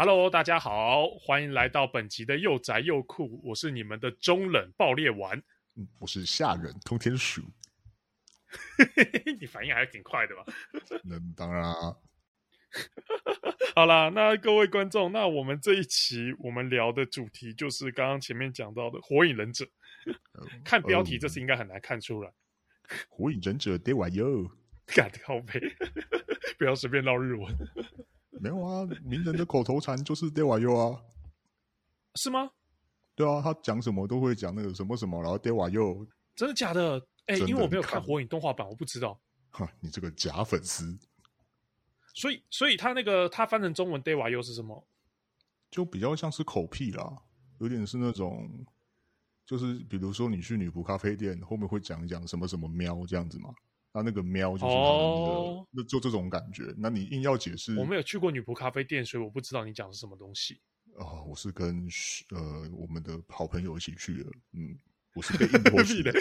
Hello，大家好，欢迎来到本集的又宅又酷。我是你们的中冷爆裂丸，嗯，我是下忍通天鼠。你反应还挺快的吧？那当然啊。好啦，那各位观众，那我们这一期我们聊的主题就是刚刚前面讲到的《火影忍者》。看标题，这次应该很难看出来。哦《火影忍者》ではよ，干靠北，不要随便唠日文。 没有啊，鸣人的口头禅就是ではよ啊，是吗？对啊，他讲什么都会讲那个什么什么，然后ではよ，真的假的？哎、欸，因为我没有看火影动画版，我不知道。哈，你这个假粉丝。所以，所以他那个他翻成中文ではよ是什么？就比较像是口癖啦，有点是那种。就是比如说你去女仆咖啡店，后面会讲一讲什么什么喵这样子嘛？ 那那个喵就是他们的，哦，那就这种感觉。那你硬要解释，我没有去过女仆咖啡店，所以我不知道你讲的是什么东西。哦，我是跟呃我们的好朋友一起去的，嗯，我是被硬拖去的。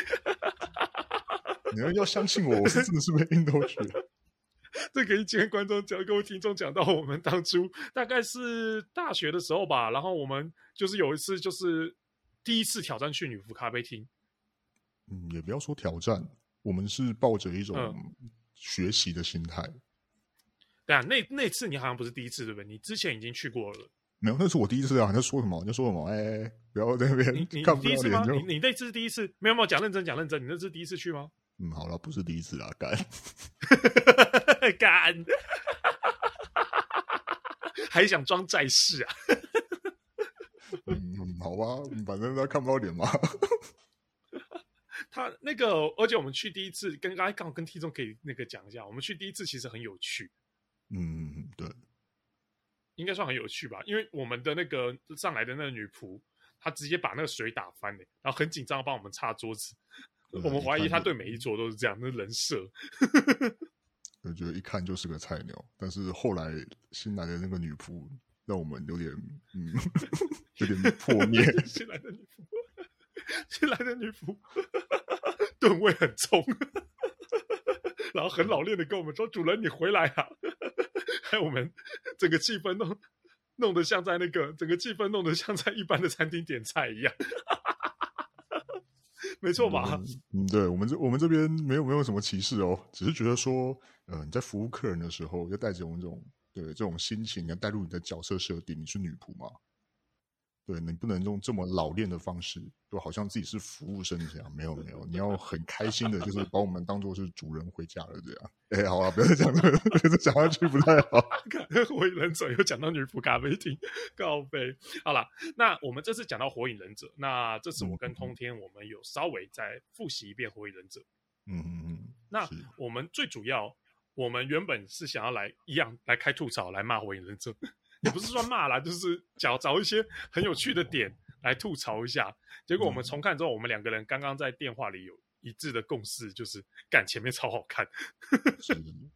你要要相信我，我是真的是被硬拖去的。这给今天观众讲，各位听众讲到我们当初大概是大学的时候吧，然后我们就是有一次就是。第一次挑战去女仆咖啡厅，嗯，也不要说挑战，我们是抱着一种学习的心态。嗯、对啊，那那次你好像不是第一次，对不对？你之前已经去过了。没有，那是我第一次啊！你在说什么？你在说什么？哎，哎，不要在那边。你你第一次吗？你你那次是第一次？没有没有，讲认真讲认真，你那次第一次去吗？嗯，好了，不是第一次啊，干 干，还想装在世啊？嗯，好吧，反正他看不到脸嘛。他那个，而且我们去第一次，跟刚才刚跟听众可以那个讲一下，我们去第一次其实很有趣。嗯，对，应该算很有趣吧？因为我们的那个上来的那个女仆，她直接把那个水打翻了，然后很紧张帮我们擦桌子。我们怀疑她对每一桌都是这样，那人设。我觉得一看就是个菜鸟，但是后来新来的那个女仆。让我们有点，嗯，有点破灭。新来的女仆，新来的女仆，吨位很重，然后很老练的跟我们说：“主人，你回来啊！”害我们整个气氛弄弄得像在那个整个气氛弄得像在一般的餐厅点菜一样，没错吧？嗯，对，我们这我们这边没有没有什么歧视哦，只是觉得说，呃，你在服务客人的时候要带着我们这种。对这种心情，你要带入你的角色设定，你是女仆嘛？对，你不能用这么老练的方式，就好像自己是服务生这样。没有没有，你要很开心的，就是把我们当做是主人回家了这样。哎，好啊，不要再讲这个，再讲下去不太好。火影忍者又讲到女仆咖啡厅，告白。好了，那我们这次讲到火影忍者，那这次我跟通天，我们有稍微再复习一遍火影忍者。嗯嗯嗯。那我们最主要。我们原本是想要来一样来开吐槽，来骂火影忍者，也不是说骂啦，就是找找一些很有趣的点来吐槽一下。结果我们重看之后，我们两个人刚刚在电话里有一致的共识，就是干前面超好看。是，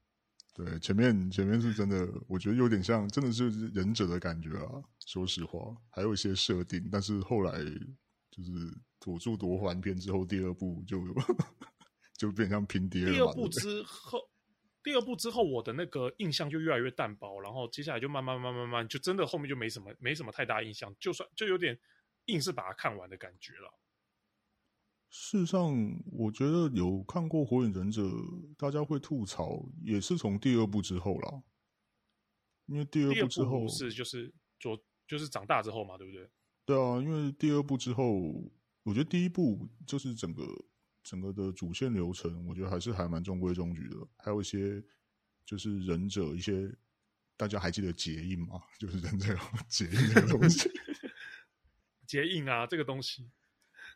对，前面前面是真的，我觉得有点像，真的是忍者的感觉啊。说实话，还有一些设定，但是后来就是佐助夺环篇之后，第二部就 就变成像平叠了。第二部之后。第二部之后，我的那个印象就越来越淡薄，然后接下来就慢慢慢慢慢，就真的后面就没什么没什么太大印象，就算就有点硬是把它看完的感觉了。事实上，我觉得有看过《火影忍者》，大家会吐槽，也是从第二部之后啦，因为第二部之后是就是做就是长大之后嘛，对不对？对啊，因为第二部之后，我觉得第一部就是整个。整个的主线流程，我觉得还是还蛮中规中矩的。还有一些就是忍者一些，大家还记得结印吗？就是忍者结印这个东西。结印啊，这个东西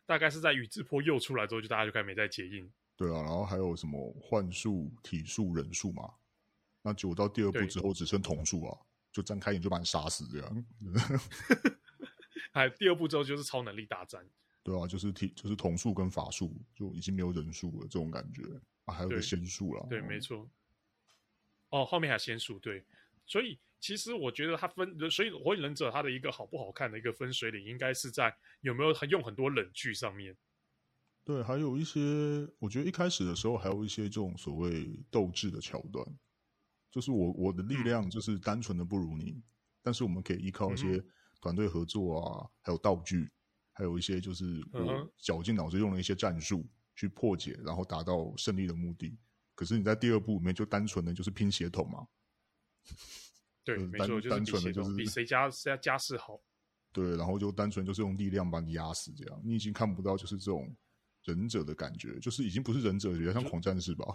大概是在宇智波鼬出来之后，就大家就开始没再结印。对啊，然后还有什么幻术、体术、忍术嘛？那结果到第二部之后只剩瞳术啊，就张开眼就把你杀死这样。还第二部之后就是超能力大战。对啊，就是体就是瞳术跟法术就已经没有人术了，这种感觉啊，还有个仙术了。对，没错。哦，后面还有仙术，对。所以其实我觉得它分，所以火影忍者它的一个好不好看的一个分水岭，应该是在有没有用很多冷剧上面。对，还有一些，我觉得一开始的时候还有一些这种所谓斗志的桥段，就是我我的力量就是单纯的不如你，嗯、但是我们可以依靠一些团队合作啊，嗯、还有道具，还有一些就是我绞尽脑汁用了一些战术去破解，然后达到胜利的目的。可是你在第二部里面就单纯的就是拼血统嘛？对，没错就，单纯的就是比谁家谁家家世好。对，然后就单纯就是用力量把你压死，这样你已经看不到就是这种忍者的感觉，就是已经不是忍者，比较像狂战士吧？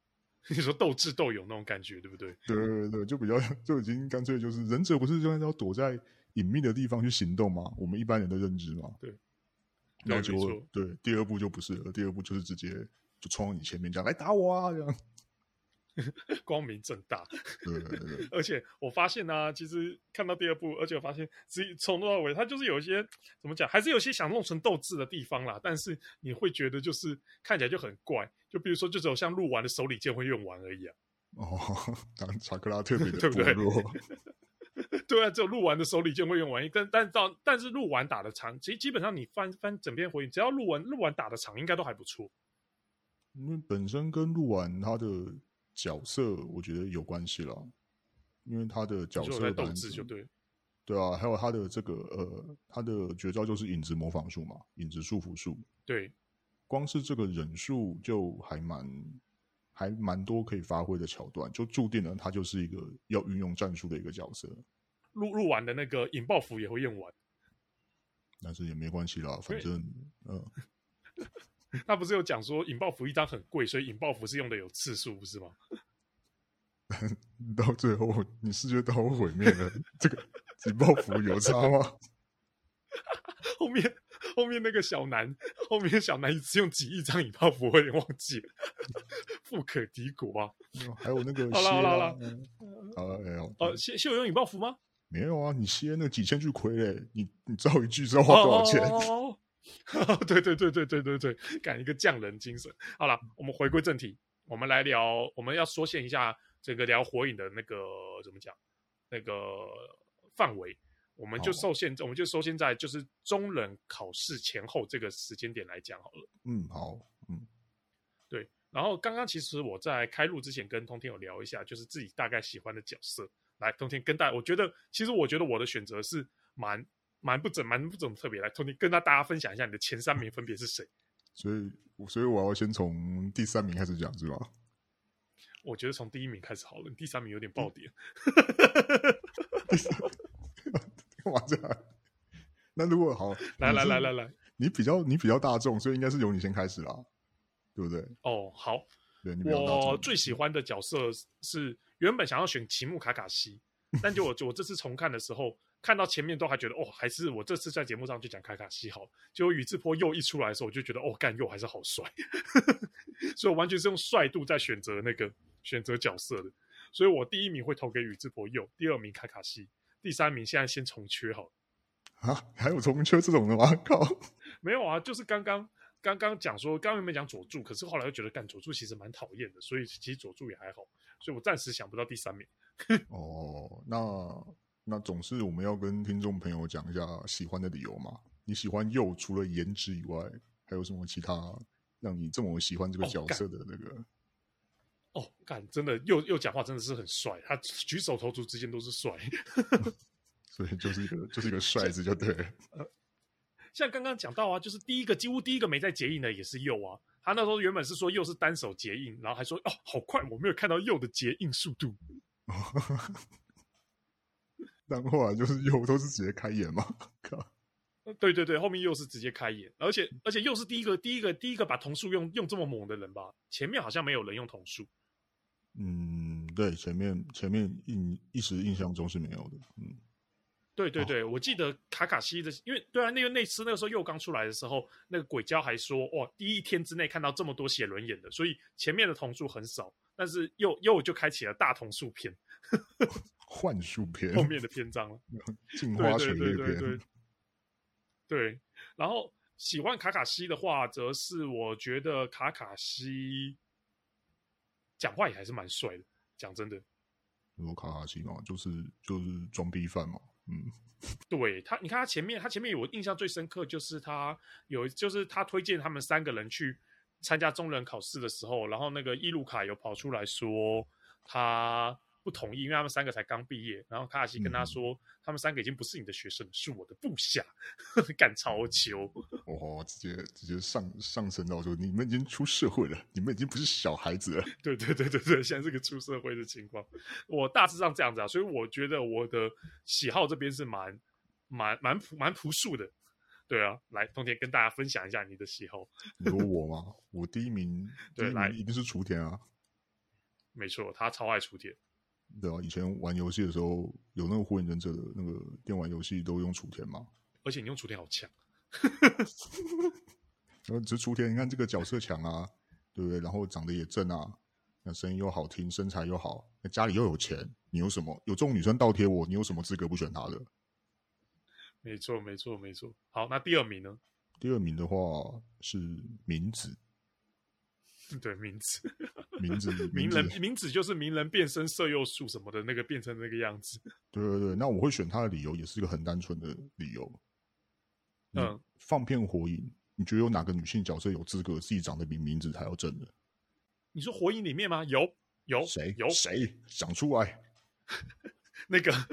你说斗智斗勇那种感觉，对不对？对对对，就比较就已经干脆就是忍者不是就要躲在隐秘的地方去行动吗？我们一般人的认知嘛。对，然后就对第二步就不是了，第二步就是直接就冲到你前面这样来打我啊这样。光明正大，对对对，而且我发现呢、啊，其实看到第二部，而且我发现，从头到尾，他就是有一些怎么讲，还是有些想弄成斗志的地方啦。但是你会觉得，就是看起来就很怪，就比如说，就只有像鹿丸的手里剑会用完而已啊。哦，当查克拉特别的对不对？对啊，只有录完的手里剑会用完，但但到但是录完打的长，其实基本上你翻翻整篇回应，只要录完录完打的长，应该都还不错。因为本身跟录完他的。角色我觉得有关系啦，因为他的角色的斗志就对，对啊，还有他的这个呃，他的绝招就是影子模仿术嘛，影子束缚术。对，光是这个忍术就还蛮还蛮多可以发挥的桥段，就注定了他就是一个要运用战术的一个角色。录录完的那个引爆符也会用完，但是也没关系啦，反正嗯。那不是有讲说引爆符一张很贵，所以引爆符是用的有次数，不是吗？到最后你视觉都毁灭了，这个引爆符有差吗？后面后面那个小南，后面小南一次用几亿张引爆符，我有点忘记了，富可敌国啊！还有那个 好了好了好了，好了？哦，谢谢我用引爆符吗？没有啊，你歇那几千句傀儡，你你造一句知道花多少钱？哦哦哦哦 对对对对对对对，干一个匠人精神。好了，我们回归正题，我们来聊，我们要缩限一下这个聊火影的那个怎么讲那个范围，我们就受限，我们就受限在就是中忍考试前后这个时间点来讲好了。嗯，好。然后刚刚其实我在开录之前跟通天有聊一下，就是自己大概喜欢的角色。来，通天跟大家，我觉得其实我觉得我的选择是蛮。蛮不怎蛮不怎么特别来，通天跟大大家分享一下你的前三名分别是谁？所以，所以我要先从第三名开始讲，是吧？我觉得从第一名开始好了，第三名有点爆点。干嘛 这样？那如果好，来来来来来，你比较你比较大众，所以应该是由你先开始啦，对不对？哦，好。对，你我最喜欢的角色是原本想要选奇木卡卡西，但就我 我这次重看的时候。看到前面都还觉得哦，还是我这次在节目上就讲卡卡西好。结果宇智波鼬一出来的时候，我就觉得哦，干鼬还是好帅，所以我完全是用帅度在选择那个选择角色的。所以我第一名会投给宇智波鼬，第二名卡卡西，第三名现在先重缺好了。啊，还有重缺这种的吗？靠，没有啊，就是刚刚刚刚讲说，刚刚没讲佐助，可是后来又觉得干佐助其实蛮讨厌的，所以其实佐助也还好，所以我暂时想不到第三名。哦，那。那总是我们要跟听众朋友讲一下喜欢的理由嘛？你喜欢鼬除了颜值以外，还有什么其他让你这么喜欢这个角色的那个？哦，干、哦，真的鼬鼬讲话真的是很帅，他举手投足之间都是帅，所以就是一个就是一个 帅字就对了。呃，像刚刚讲到啊，就是第一个几乎第一个没在结印的也是鼬啊，他那时候原本是说鼬是单手结印，然后还说哦好快，我没有看到鼬的结印速度。但后来就是鼬都是直接开眼嘛，对对对，后面又是直接开眼，而且而且又是第一个第一个第一个把瞳术用用这么猛的人吧？前面好像没有人用瞳术。嗯，对，前面前面印一时印象中是没有的。嗯，对对对，哦、我记得卡卡西的，因为对啊，那个那次那个时候又刚出来的时候，那个鬼鲛还说哇，第一天之内看到这么多写轮眼的，所以前面的瞳术很少，但是又又就开启了大同数篇。幻术篇后面的篇章了，镜花水月篇。对，然后喜欢卡卡西的话，则是我觉得卡卡西讲话也还是蛮帅的。讲真的，说卡卡西嘛，就是就是装逼犯嘛。嗯，对他，你看他前面，他前面有我印象最深刻，就是他有，就是他推荐他们三个人去参加中人考试的时候，然后那个伊鲁卡有跑出来说他。不同意，因为他们三个才刚毕业。然后卡卡西跟他说，嗯、他们三个已经不是你的学生，是我的部下，干超球。哦，直接直接上上升到说，你们已经出社会了，你们已经不是小孩子了。对对对对对，现在是个出社会的情况。我大致上这样子啊，所以我觉得我的喜好这边是蛮蛮蛮朴蛮朴素的。对啊，来，冬天跟大家分享一下你的喜好。有我吗？我第一名，对，来一定是雏田啊。没错，他超爱雏田。对啊，以前玩游戏的时候，有那个火影忍者的那个电玩游戏，都用雏田嘛。而且你用雏田好强。然后只是雏田，你看这个角色强啊，对不对？然后长得也正啊，那声音又好听，身材又好，那家里又有钱，你有什么？有这种女生倒贴我，你有什么资格不选她的？没错，没错，没错。好，那第二名呢？第二名的话是鸣子。对，名字，名字，名人，名字就是名人变身色诱术什么的那个变成那个样子。对对对，那我会选他的理由也是一个很单纯的理由。嗯，放片火影，你觉得有哪个女性角色有资格自己长得比名字还要正的？你说火影里面吗？有，有谁？有谁？讲出来。那个。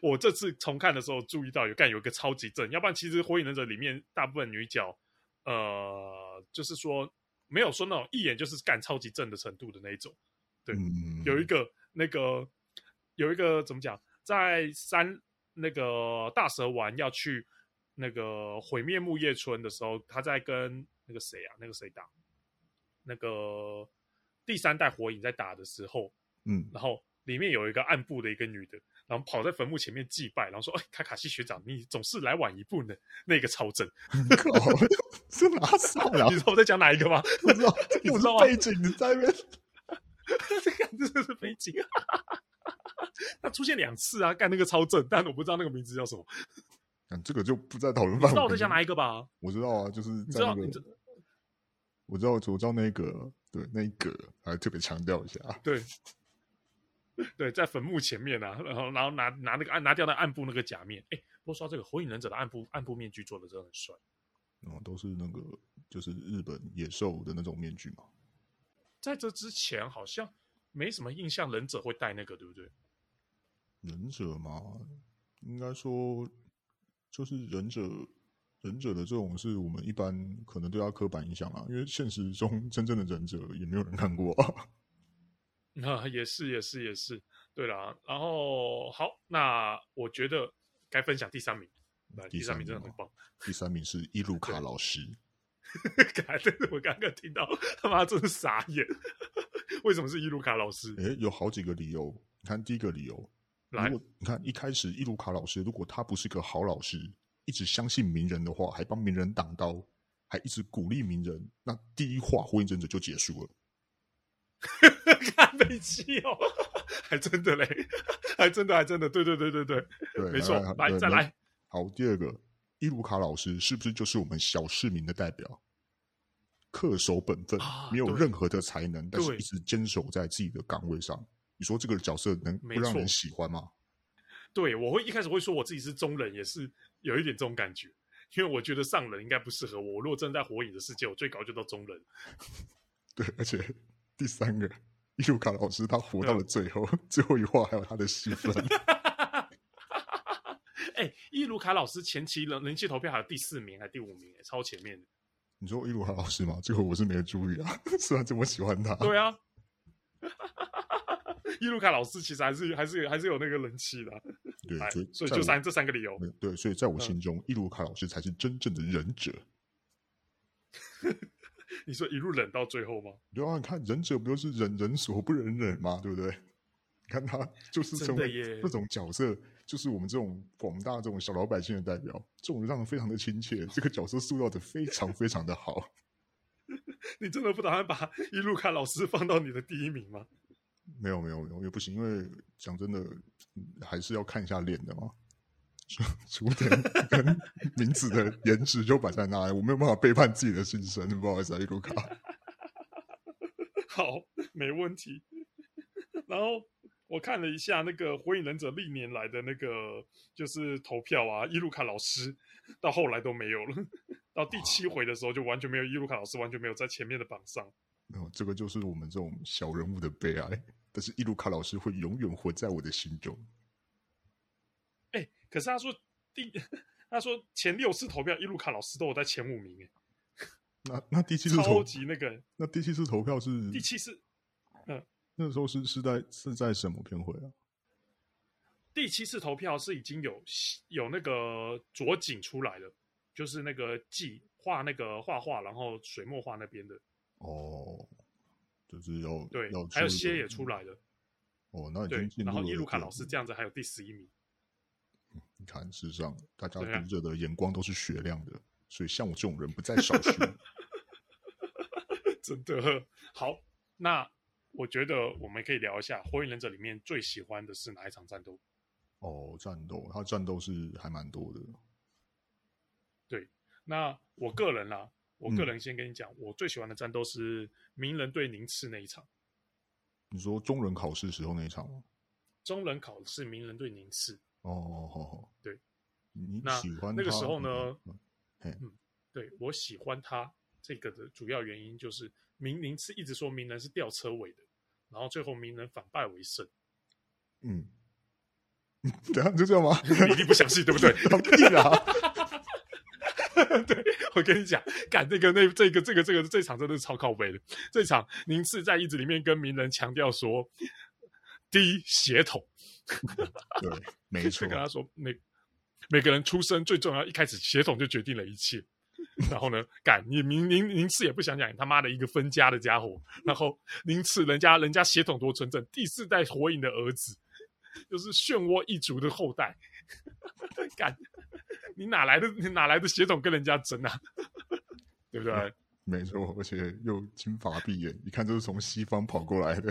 我这次重看的时候注意到有干有一个超级正，要不然其实《火影忍者》里面大部分女角，呃，就是说没有说那种一眼就是干超级正的程度的那一种。对，嗯、有一个那个有一个怎么讲，在三那个大蛇丸要去那个毁灭木叶村的时候，他在跟那个谁啊，那个谁打，那个第三代火影在打的时候，嗯，然后里面有一个暗部的一个女的。然后跑在坟墓前面祭拜，然后说：“哎，卡卡西学长，你总是来晚一步呢。”那个超正，是哪少呀？你知道我在讲哪一个吗？不知道，你知道背景你在那边，这个这是背景啊！他出现两次啊，干那个超正，但我不知道那个名字叫什么。嗯，这个就不在讨论范围。知道我在讲哪一个吧？我知道啊，就是在那个，我知道，我知道那个，对，那一个还特别强调一下，对。对，在坟墓前面啊，然后然后拿拿那个暗拿掉那暗部那个假面，哎，不过说这个火影忍者的暗部暗部面具做的真的很帅，哦，都是那个就是日本野兽的那种面具嘛。在这之前好像没什么印象，忍者会戴那个，对不对？忍者嘛，应该说就是忍者忍者的这种是我们一般可能对他刻板印象啊，因为现实中真正的忍者也没有人看过啊。那 也是也是也是，对啦。然后好，那我觉得该分享第三名。第三名真的很棒。第三名是伊鲁卡老师。真的我刚刚听到他妈真是傻眼。为什么是伊鲁卡老师？诶，有好几个理由。你看第一个理由，来，如果你看一开始伊鲁卡老师，如果他不是个好老师，一直相信名人的话，还帮名人挡刀，还一直鼓励名人，那第一话火影忍者就结束了。看飞机哦，还真的嘞，还真的，还真的，对对对对对，对没错，来，来再来。好，第二个，伊鲁卡老师是不是就是我们小市民的代表？恪守本分，啊、没有任何的才能，但是一直坚守在自己的岗位上。你说这个角色能不让人喜欢吗？对，我会一开始会说我自己是中人，也是有一点这种感觉，因为我觉得上人应该不适合我。我如果真的在火影的世界，我最高就到中人。对，而且。第三个，伊鲁卡老师他活到了最后，嗯、最后一话还有他的戏份。哎、欸，伊鲁卡老师前期人人气投票还有第四名还是第五名？哎，超前面的。你说伊鲁卡老师吗？这个我是没有注意啊，虽然这么喜欢他。对啊，伊鲁卡老师其实还是还是还是有那个人气的。对，所以所以就三这三个理由。对，所以在我心中，伊鲁卡老师才是真正的忍者。你说一路忍到最后吗？对啊，你看忍者不就是忍人所不忍忍吗？对不对？你看他就是成为这种角色，就是我们这种广大这种小老百姓的代表，这种让人非常的亲切。这个角色塑造的非常非常的好。你真的不打算把一路看老师放到你的第一名吗？没有没有没有，也不行，因为讲真的，还是要看一下脸的嘛。雏田跟鸣子的颜值就摆在那里，我没有办法背叛自己的心声，不好意思啊，伊鲁卡。好，没问题。然后我看了一下那个火影忍者历年来的那个就是投票啊，伊鲁卡老师到后来都没有了，到第七回的时候就完全没有伊鲁卡老师，完全没有在前面的榜上。没有，这个就是我们这种小人物的悲哀。但是伊鲁卡老师会永远活在我的心中。可是他说第 他说前六次投票，伊鲁卡老师都有在前五名哎。那那第七次超级那个，那第七次投票是第七次，嗯，那时候是是在是在什么片会啊？第七次投票是已经有有那个佐井出来了，就是那个记画那个画画，然后水墨画那边的。哦，就是要对，要还有些也出来了。哦，那已经进入。然后伊鲁卡老师这样子还有第十一名。你看，事实上大家读者的眼光都是雪亮的。所以像我这种人不在少数，真的好。那我觉得我们可以聊一下《火影忍者》里面最喜欢的是哪一场战斗？哦，战斗，他战斗是还蛮多的。对，那我个人啦，我个人先跟你讲，嗯、我最喜欢的战斗是鸣人对宁次那一场。你说中忍考试时候那一场吗？中忍考试鸣人对宁次。哦，好好，对。你喜欢那，那个时候呢？嗯嗯，对，我喜欢他这个的主要原因就是鸣宁次一直说鸣人是吊车尾的，然后最后鸣人反败为胜。嗯，等下就这样吗？你一定不相信，对不对？对啊。对，我跟你讲，干这个那这个这个这个这场真的是超靠背的。这场宁次在一直里面跟鸣人强调说，第一血统，对，没错，跟他说每。每个人出生最重要，一开始血统就决定了一切。然后呢，干你宁宁宁次也不想想，你他妈的一个分家的家伙。然后宁次人家人家血统多纯正，第四代火影的儿子，就是漩涡一族的后代。干，你哪来的你哪来的血统跟人家争啊？对不对？没错，而且又金发碧眼，一看就是从西方跑过来的。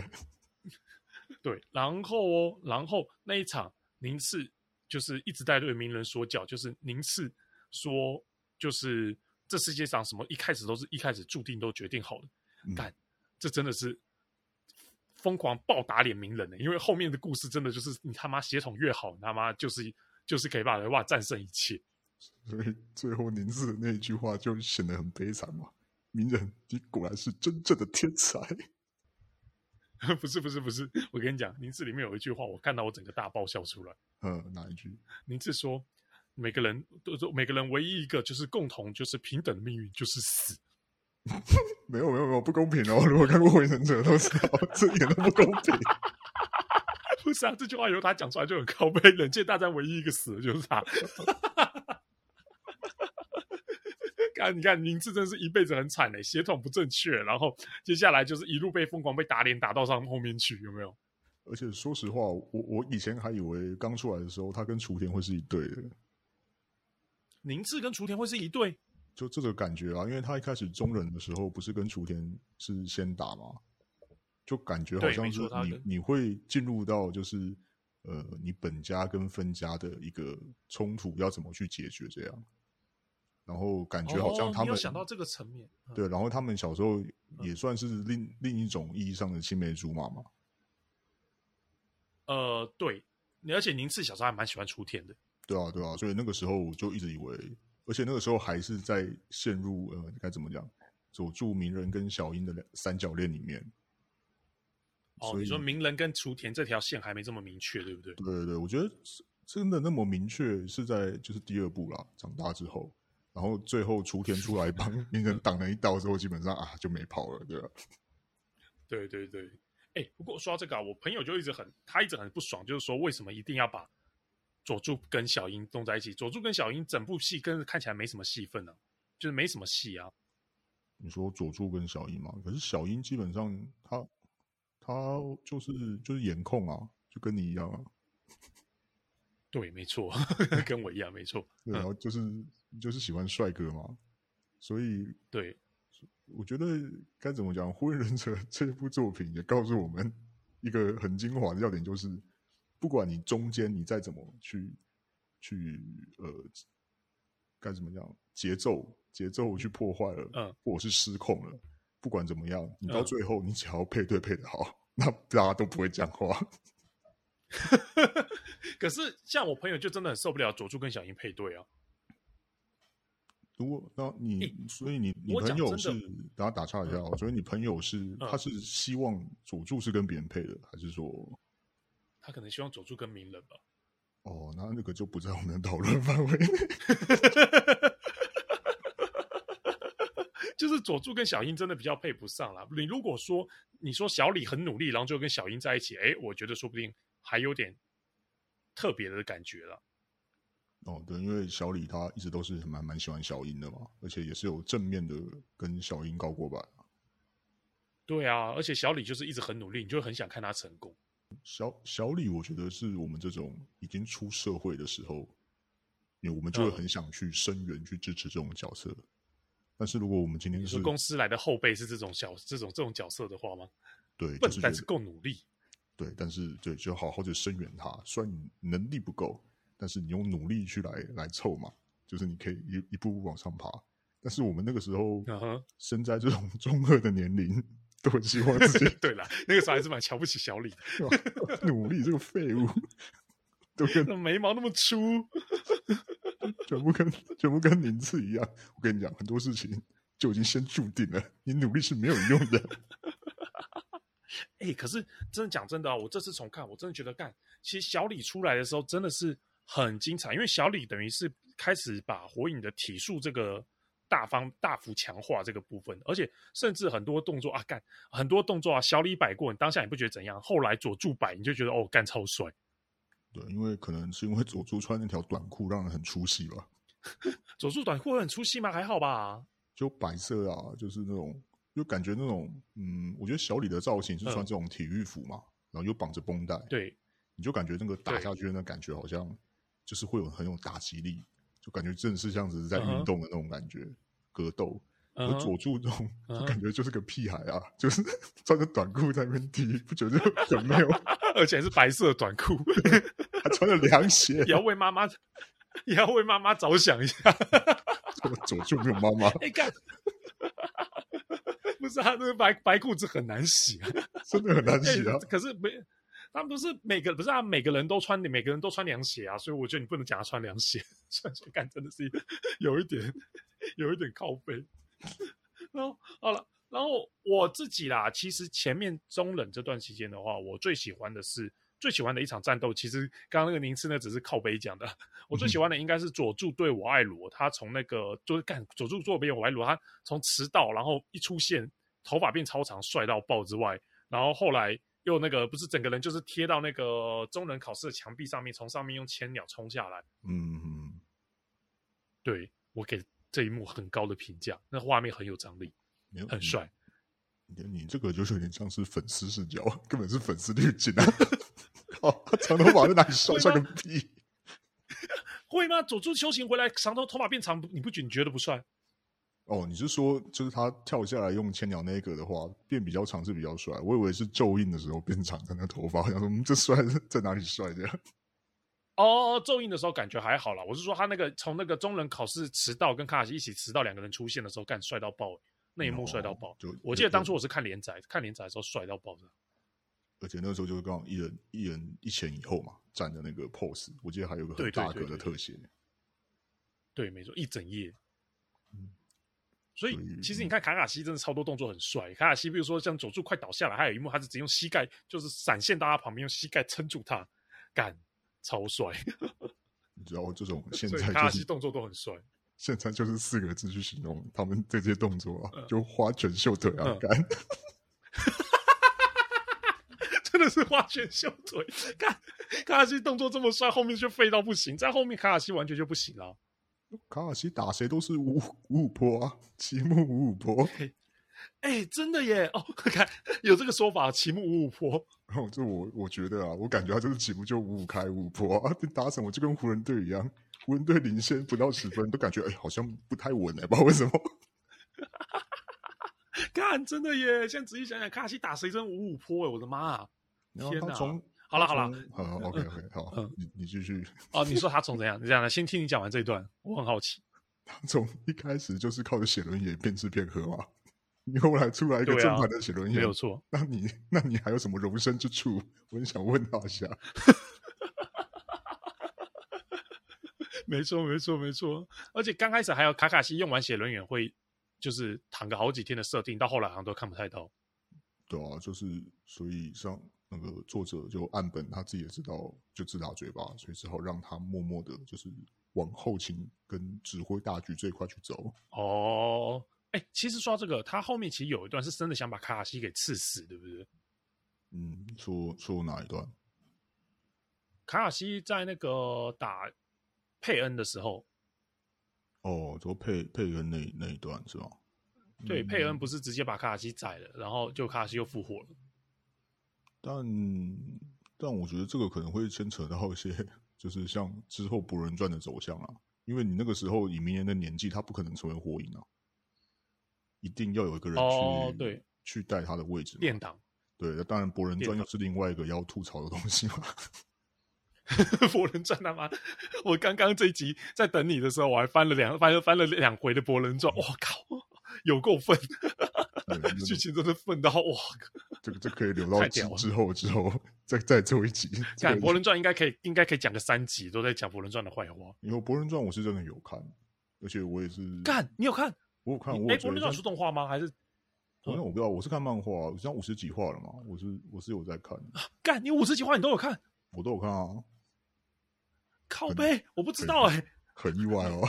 对，然后哦，然后那一场宁次。就是一直在对鸣人说教，就是宁次说，就是这世界上什么一开始都是一开始注定都决定好的，但、嗯，这真的是疯狂暴打脸鸣人呢，因为后面的故事真的就是你他妈血统越好，你他妈就是就是可以把人哇战胜一切，所以最后宁次的那一句话就显得很悲惨嘛，鸣人你果然是真正的天才。不是不是不是，我跟你讲，名字里面有一句话，我看到我整个大爆笑出来。嗯，哪一句？名字说，每个人都说每个人唯一一个就是共同就是平等的命运就是死。没有没有没有不公平哦！如果看过火影忍者都知道，这一点都不公平。不是啊，这句话由他讲出来就很靠背。忍界大战唯一一个死的就是他。看，你看，宁次真是一辈子很惨嘞，血统不正确，然后接下来就是一路被疯狂被打脸，打到上后面去，有没有？而且说实话，我我以前还以为刚出来的时候，他跟雏田会是一对的。宁次跟雏田会是一对？就这个感觉啊，因为他一开始中忍的时候，不是跟雏田是先打吗？就感觉好像是你你会进入到就是呃，你本家跟分家的一个冲突，要怎么去解决这样。然后感觉好像他们、哦、想到这个层面，对，然后他们小时候也算是另、嗯、另一种意义上的青梅竹马嘛。呃，对，而且宁次小时候还蛮喜欢雏田的。对啊，对啊，所以那个时候我就一直以为，而且那个时候还是在陷入呃，该怎么讲，佐助鸣人跟小樱的三角恋里面。哦，你说鸣人跟雏田这条线还没这么明确，对不对？对对对，我觉得真的那么明确是在就是第二部啦，长大之后。然后最后雏田出来帮鸣人挡了一刀之后，基本上啊就没跑了，对吧？对对对，哎，不过说到这个啊，我朋友就一直很，他一直很不爽，就是说为什么一定要把佐助跟小樱弄在一起？佐助跟小樱整部戏跟看起来没什么戏份呢、啊，就是没什么戏啊。你说佐助跟小樱嘛？可是小樱基本上他他就是就是颜控啊，就跟你一样啊。对，没错，跟我一样，没错。对，然后就是。就是喜欢帅哥嘛，所以对，我觉得该怎么讲，《火影忍者》这部作品也告诉我们一个很精华的要点，就是不管你中间你再怎么去去呃，该怎么讲，节奏节奏去破坏了，嗯，或者是失控了，不管怎么样，你到最后你只要配对配的好，嗯，那大家都不会讲话。可是像我朋友就真的很受不了佐助跟小樱配对啊。如果那你，所以你你朋友是，等下打岔一下，我觉得你朋友是，他是希望佐助是跟别人配的，还是说他可能希望佐助跟鸣人吧？哦，那那个就不在我们的讨论范围内。就是佐助跟小樱真的比较配不上啦。你如果说你说小李很努力，然后就跟小樱在一起，哎，我觉得说不定还有点特别的感觉了。哦，对，因为小李他一直都是蛮蛮喜欢小英的嘛，而且也是有正面的跟小英告过白。对啊，而且小李就是一直很努力，你就会很想看他成功。小小李，我觉得是我们这种已经出社会的时候，因为我们就会很想去声援、嗯、去支持这种角色。但是如果我们今天是公司来的后辈是这种小这种这种角色的话吗？对，笨但是够努力。对，但是对，就好好的声援他。虽然你能力不够。但是你用努力去来来凑嘛，就是你可以一一步步往上爬。但是我们那个时候，身在这种中二的年龄，都很希望自己。对了，那个时候还是蛮瞧不起小李的，努力这个废物，都跟眉毛那么粗，全部跟全部跟名次一样。我跟你讲，很多事情就已经先注定了，你努力是没有用的。哎、欸，可是真的讲真的啊，我这次重看，我真的觉得干，其实小李出来的时候真的是。很精彩，因为小李等于是开始把火影的体术这个大方大幅强化这个部分，而且甚至很多动作啊干很多动作啊，小李摆过，你当下你不觉得怎样？后来佐助摆，你就觉得哦干超帅。对，因为可能是因为佐助穿那条短裤让人很出戏吧。佐助短裤会很出戏吗？还好吧。就白色啊，就是那种，就感觉那种，嗯，我觉得小李的造型是穿这种体育服嘛，嗯、然后又绑着绷带，对，你就感觉那个打下去的那感觉好像。就是会有很有打击力，就感觉正是这样子在运动的那种感觉，uh -huh. 格斗。而佐助这种，uh 感觉就是个屁孩啊，就是 穿着短裤在那边踢，不觉得很没有？而且还是白色短裤，还穿着凉鞋，也要为妈妈，也要为妈妈着想一下。佐助没有妈妈？你看，不是他那个白白裤子很难洗啊，真的很难洗啊。可是没。他们不是每个不是啊，每个人都穿每个人都穿凉鞋啊，所以我觉得你不能讲他穿凉鞋。虽然说干真的是有一点有一点靠背。然后好了，然后我自己啦，其实前面中冷这段期间的话，我最喜欢的是最喜欢的一场战斗。其实刚刚那个宁次那只是靠背讲的，我最喜欢的应该是佐助对我爱罗，他从那个就是干佐助做边我爱罗，他从迟到然后一出现头发变超长帅到爆之外，然后后来。又那个不是整个人就是贴到那个中忍考试的墙壁上面，从上面用千鸟冲下来。嗯嗯，对，我给这一幕很高的评价，那画面很有张力，很帅。你你这个就是有点像是粉丝视角，根本是粉丝滤镜啊！哦，长头发在哪里帅帅个屁？会吗？佐助修行回来，长头头发变长，你不觉你觉得不帅？哦，你是说就是他跳下来用千鸟那个的话变比较长是比较帅？我以为是咒印的时候变长的那个头发，我想说嗯，这帅在哪里帅这样？哦，咒印的时候感觉还好啦。我是说他那个从那个中人考试迟到跟卡卡西一起迟到两个人出现的时候，干帅到爆，那一幕帅到爆。哦、就我记得当初我是看连载，看连载的时候帅到爆的。而且那个时候就是刚好一人一人一前一后嘛，站的那个 pose，我记得还有个很大格的特写。对，没错，一整页。嗯。所以其实你看卡卡西真的超多动作很帅。卡卡西比如说像佐助快倒下来，还有一幕他是直接用膝盖就是闪现到他旁边，用膝盖撑住他，干超帅。你知道这种现在、就是、卡卡西动作都很帅。现在就是四个字去形容他们这些动作啊，嗯、就花拳绣腿啊，干、嗯。真的是花拳绣腿，看卡卡西动作这么帅，后面就废到不行，在后面卡卡西完全就不行了。卡卡西打谁都是五五五波啊，奇木五五波。哎、欸，真的耶！哦，看有这个说法，奇木五五波。然后这我我觉得啊，我感觉他就是起木就五五开五五波啊，打什么就跟湖人队一样，湖人队领先不到十分都感觉哎、欸、好像不太稳哎，不知道为什么。看，真的耶！现在仔细想想，卡卡西打谁真五五波哎，我的妈啊！天哪！好了好了，好，好，OK OK，好，嗯，你你继续。哦，你说他从怎样？你这样的，先听你讲完这一段，我很好奇。他从一开始就是靠着写轮眼骗吃骗喝嘛，你后来出来一个正版的写轮眼，没有错。那你那你还有什么容身之处？我很想问他一下。没错，没错，没错。而且刚开始还有卡卡西用完写轮眼会，就是躺个好几天的设定，到后来好像都看不太到。对啊，就是所以像那个作者就岸本他自己也知道，就自打嘴巴，所以只好让他默默的，就是往后勤跟指挥大局这一块去走。哦，哎，其实说到这个，他后面其实有一段是真的想把卡卡西给刺死，对不对？嗯，说说哪一段？卡卡西在那个打佩恩的时候，哦，说佩佩恩那那一段是吧？对，嗯、佩恩不是直接把卡卡西宰了，然后就卡卡西又复活了。但但我觉得这个可能会牵扯到一些，就是像之后《博人传》的走向啊，因为你那个时候以明年的年纪，他不可能成为火影啊，一定要有一个人去、哦、对去带他的位置。垫档。对，那当然《博人传》又是另外一个要吐槽的东西嘛。博人传他妈！我刚刚这一集在等你的时候，我还翻了两翻了翻了两回的博人传，我靠，有够粪！剧情真的粪到哇！这个这可以留到之后之后再再做一集。看博人传应该可以应该可以讲个三集，都在讲博人传的坏话。因为博人传我是真的有看，而且我也是干，你有看？我有看。哎，博人传是动画吗？还是？反正我不知道，我是看漫画，好像五十几话了嘛，我是我是有在看。干，你五十几话你都有看？我都有看啊。靠背，我不知道哎、欸，很意外哦，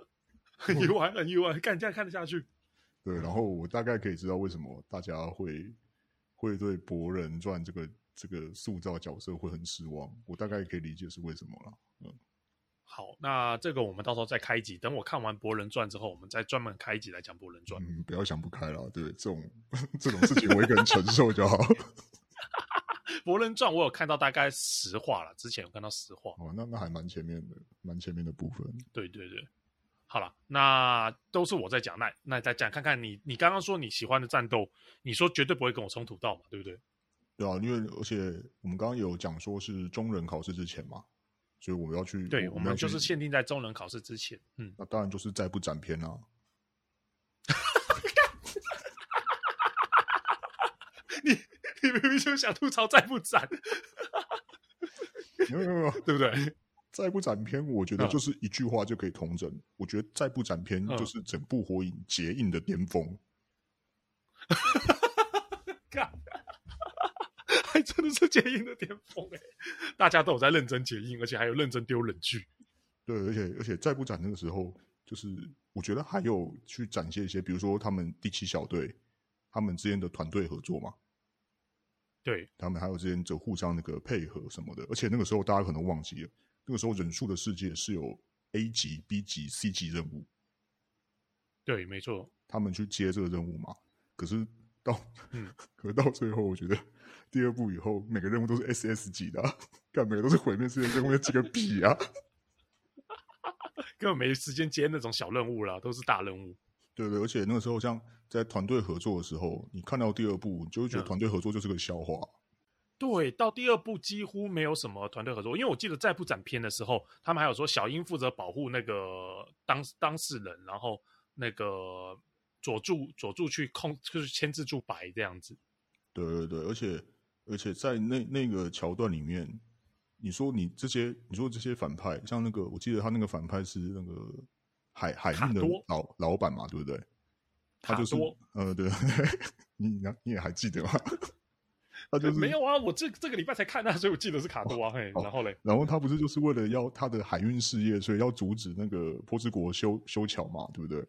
很意外，很意外，干这样看得下去。对，然后我大概可以知道为什么大家会会对《博人传》这个这个塑造角色会很失望，我大概可以理解是为什么了。嗯，好，那这个我们到时候再开一集，等我看完《博人传》之后，我们再专门开一集来讲《博人传》。嗯，不要想不开了，对，这种 这种事情我一个人承受就好。博人传我有看到大概十话了，之前有看到十话哦，那那还蛮前面的，蛮前面的部分。对对对，好了，那都是我在讲，那那再讲看看你，你刚刚说你喜欢的战斗，你说绝对不会跟我冲突到嘛，对不对？对啊，因为而且我们刚刚有讲说是中人考试之前嘛，所以我们要去，对，我们，就是限定在中人考试之前，嗯，那当然就是再不斩篇啊。你。你明明就想吐槽再不斩，没有没有没有，对不对？再不斩篇，我觉得就是一句话就可以统整。嗯、我觉得再不斩篇就是整部火影结印的巅峰。看，还真的是结印的巅峰哎！大家都有在认真结印，而且还有认真丢冷剧。对，而且而且再不斩那个时候，就是我觉得还有去展现一些，比如说他们第七小队他们之间的团队合作嘛。对，他们还有之间就互相那个配合什么的，而且那个时候大家可能忘记了，那个时候忍术的世界是有 A 级、B 级、C 级任务。对，没错，他们去接这个任务嘛。可是到，嗯，可是到最后，我觉得第二部以后每个任务都是 SS 级的，啊，干每个都是毁灭世界任务，要几个屁啊！根本没时间接那种小任务了，都是大任务。对对，而且那个时候像。在团队合作的时候，你看到第二部，你就会觉得团队合作就是个笑话。嗯。对，到第二部几乎没有什么团队合作，因为我记得在不展片的时候，他们还有说小樱负责保护那个当当事人，然后那个佐助佐助去控，就是牵制住白这样子。对对对，而且而且在那那个桥段里面，你说你这些，你说这些反派，像那个我记得他那个反派是那个海海运的老老板嘛，对不对？他就是，呃，对，你你也还记得吗？他就是没有啊，我这这个礼拜才看啊，所以我记得是卡多啊。嘿，然后嘞，然后他不是就是为了要他的海运事业，所以要阻止那个波之国修修桥嘛，对不对？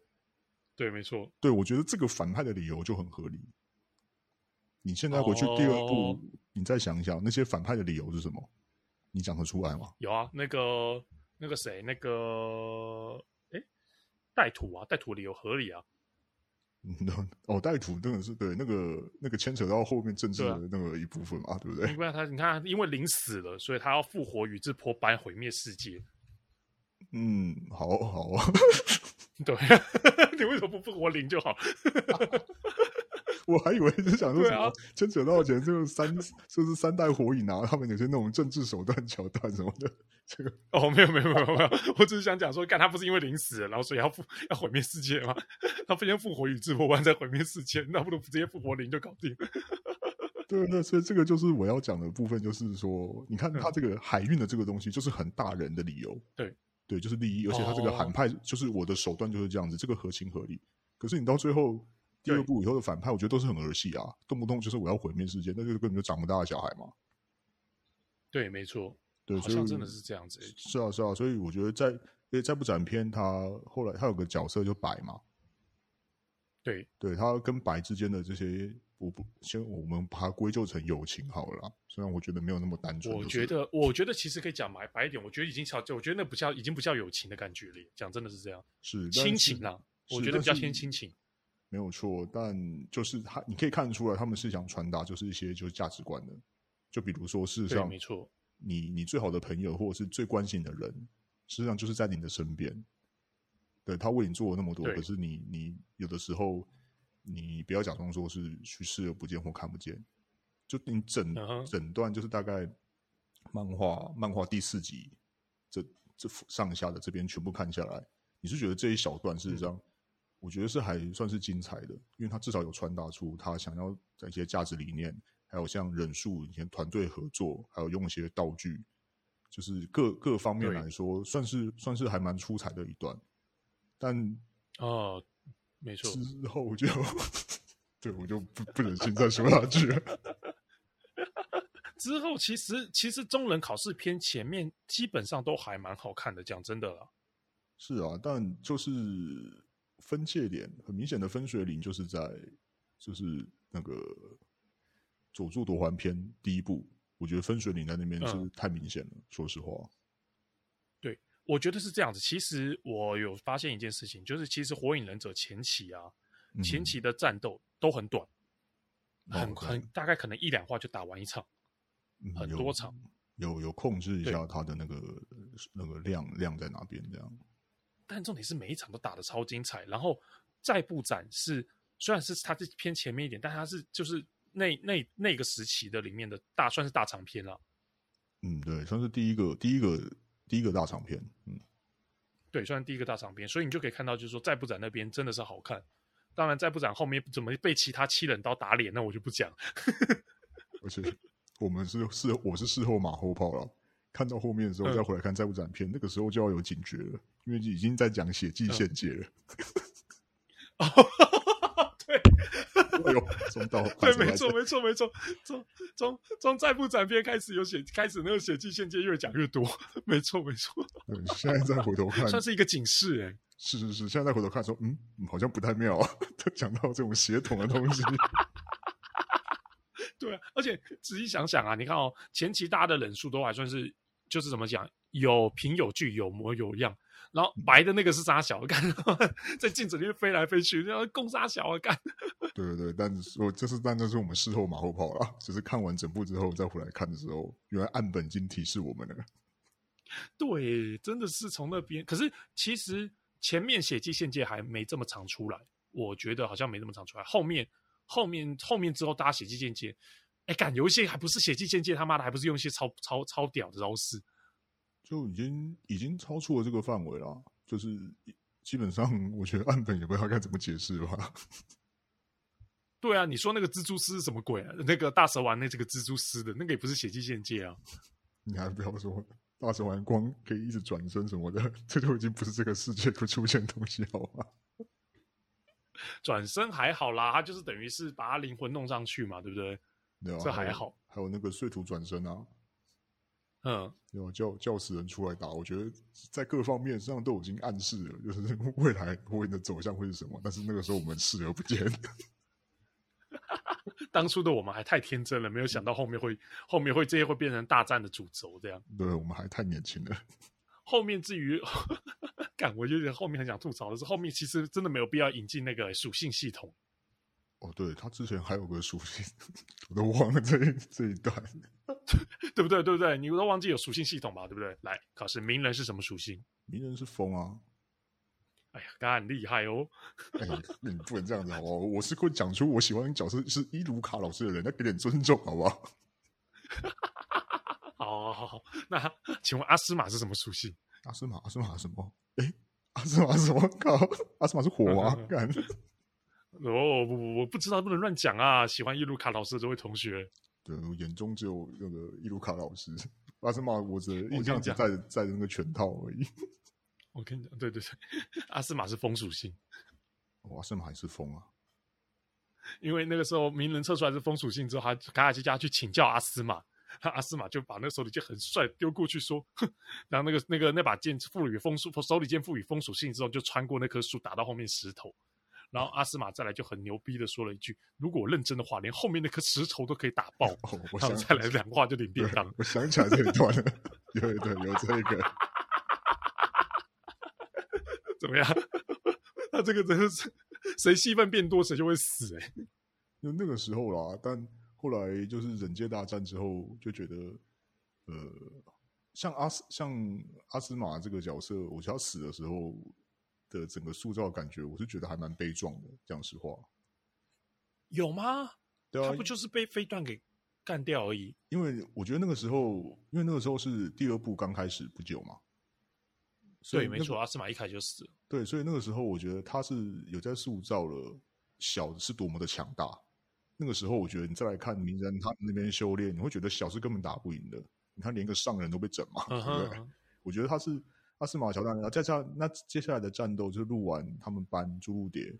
对，没错。对，我觉得这个反派的理由就很合理。你现在回去第二部，哦、你再想一想，那些反派的理由是什么？你讲得出来吗？有啊，那个那个谁，那个哎，带土啊，带土理由合理啊。嗯，哦，带土真的是对那个那个牵扯到后面政治的那个一部分嘛，对，啊、对不对？因为他你看，因为灵死了，所以他要复活宇智波斑毁灭世界。嗯，好好啊。对，你为什么不复活灵就好？我还以为是想说什么牵扯到前这个三，就是三代火影啊，他们有些那种政治手段桥段什么的。这个哦，没有没有没有没有，我只是想讲说，干他不是因为临死，然后所以要复要毁灭世界吗？他不先复活宇智波斑再毁灭世界，那不如直接复活零就搞定。对，那所以这个就是我要讲的部分，就是说，你看他这个海运的这个东西，就是很大人的理由。对对，就是利益，而且他这个喊派就是我的手段就是这样子，这个合情合理。可是你到最后第二部以后的反派，我觉得都是很儿戏啊，动不动就是我要毁灭世界，那就是根本就长不大的小孩嘛。对，没错，对，好像真的是这样子。是啊，是啊，所以我觉得在因为再不展篇，他后来他有个角色就白嘛。对，对他跟白之间的这些，我不先我们把它归咎成友情好了啦。虽然我觉得没有那么单纯。我觉得，我觉得其实可以讲白白一点，我觉得已经超，我觉得那不叫，已经不叫友情的感觉了。讲真的是这样，是亲情啦。我觉得比较偏亲情。没有错，但就是他，你可以看得出来，他们是想传达就是一些就是价值观的。就比如说，事实上，没错，你你最好的朋友或者是最关心的人，实际上就是在你的身边。对，他为你做了那么多，可是你你有的时候，你不要假装说是去视而不见或看不见，就你整、uh -huh. 整段就是大概漫画漫画第四集这这上下的这边全部看下来，你是觉得这一小段事实上，我觉得是还算是精彩的，因为他至少有传达出他想要的一些价值理念，还有像忍术以前团队合作，还有用一些道具，就是各各方面来说，算是算是还蛮出彩的一段。但哦，没错，之后就 对我就不不忍心再说下去了。之后其实其实中忍考试篇前面基本上都还蛮好看的，讲真的啦。是啊，但就是分界点很明显的分水岭，就是在就是那个佐助夺环篇第一部，我觉得分水岭在那边是太明显了，嗯，说实话。对我觉得是这样子。其实我有发现一件事情，就是其实火影忍者前期啊，嗯、前期的战斗都很短，嗯、很很大概可能一两话就打完一场，嗯、很多场，有有，有控制一下它的那个那个量量在哪边这样。但重点是每一场都打得超精彩。然后再不展是虽然是它是偏前面一点，但它是就是那那那个时期的里面的大算是大长篇了。嗯，对，算是第一个第一个。第一个大长篇，嗯，对，算是第一个大长篇，所以你就可以看到，就是说再不展那边真的是好看。当然，再不展后面怎么被其他七忍刀打脸，那我就不讲。而且我们是事，我是事后马后炮了。看到后面的时候再回来看再不展片，嗯，那个时候就要有警觉了，因为已经在讲血祭献祭了。嗯哎呦，中道对，没错，没错，没错，从从从再不斩篇开始有写，开始那个血祭献祭越讲越多，没错，没错。对，现在再回头 看，算是一个警示，哎，是是是，现在再回头看说，嗯，好像不太妙啊，他 讲到这种血统的东西。对啊，而且仔细想想啊，你看哦，前期大家的忍术都还算是，就是怎么讲，有凭有据，有模有样。然后白的那个是杀小，干 在镜子里面飞来飞去，然后攻杀小啊干。对对对，但是我这是但这是我们事后马后炮了，就是看完整部之后再回来看的时候，原来岸本已经提示我们了。对，真的是从那边。可是其实前面血迹限界还没这么长出来，我觉得好像没那么长出来。后面后面后面之后，大家血迹限界，哎干，有一些还不是血迹限界，他妈的还不是用一些超超超屌的招式。就已经已经超出了这个范围了，就是基本上 我觉得岸本也不知道该怎么解释吧。对啊，你说那个蜘蛛丝是什么鬼啊？那个大蛇丸那这个蜘蛛丝的那个也不是血迹限界啊。你还不要说大蛇丸光可以一直转身什么的，这就已经不是这个世界会出现的东西好吗？转身还好啦，他就是等于是把他灵魂弄上去嘛，对不对？对啊，这还好。还有那个碎土转身啊。嗯，有叫叫死人出来打，我觉得在各方面上都已经暗示了，就是 未来火影的走向会是什么。但是那个时候我们视而不见。当初的我们还太天真了，没有想到后面会后面会这些会变成大战的主轴这样。对，我们还太年轻了。后面至于，干，我觉得后面很想吐槽的是，后面其实真的没有必要引进那个属性系统。哦，对，他之前还有个属性，我都忘了这一这一段。对不对？对不对？你都忘记有属性系统吧？对不对？来考试，鸣人是什么属性？鸣人是风啊！哎呀，刚刚很厉害哦！哎，你不能这样子好不好？我是会讲出我喜欢的角色是伊鲁卡老师的人，要给点尊重好不 好？好，好，好，那请问阿斯玛是什么属性？阿斯玛，阿斯玛什么？哎，阿斯玛什么？靠，阿斯玛是火啊！干！哦，不不，我不知道，不能乱讲啊！喜欢伊鲁卡老师的这位同学。对，我眼中只有那个伊鲁卡老师，阿斯玛，我只印象只在在那个拳套而已。我跟你讲，对对对，阿斯玛是风属性，阿斯玛还是风啊？因为那个时候鸣人测出来是风属性之后，他卡卡西加去请教阿斯玛，阿斯玛就把那个手里剑很帅丢过去说，哼，然后那个那个那把剑赋予风属，手里剑赋予风属性之后，就穿过那棵树打到后面石头。然后阿斯玛再来就很牛逼的说了一句：“如果我认真的话，连后面那颗石头都可以打爆。哦”我想再来两话就领便当。我想起来这一段了，有一段，有这个。怎么样？那这个真的是谁戏份变多谁就会死哎、欸。就那个时候啦，但后来就是忍界大战之后，就觉得呃，像阿斯像阿斯玛这个角色，我觉得他死的时候。的整个塑造感觉，我是觉得还蛮悲壮的。讲实话，有吗？对啊，他不就是被飞段给干掉而已？因为我觉得那个时候，因为那个时候是第二部刚开始不久嘛。对，没错，阿斯玛一开始就死了。对，所以那个时候我觉得他是有在塑造了小是多么的强大。那个时候，我觉得你再来看鸣人他那边修炼，你会觉得小是根本打不赢的。你看，连个上人都被整嘛，对不对？我觉得他是。阿斯玛乔丹，然后再加那接下来的战斗，就是录完他们班朱露蝶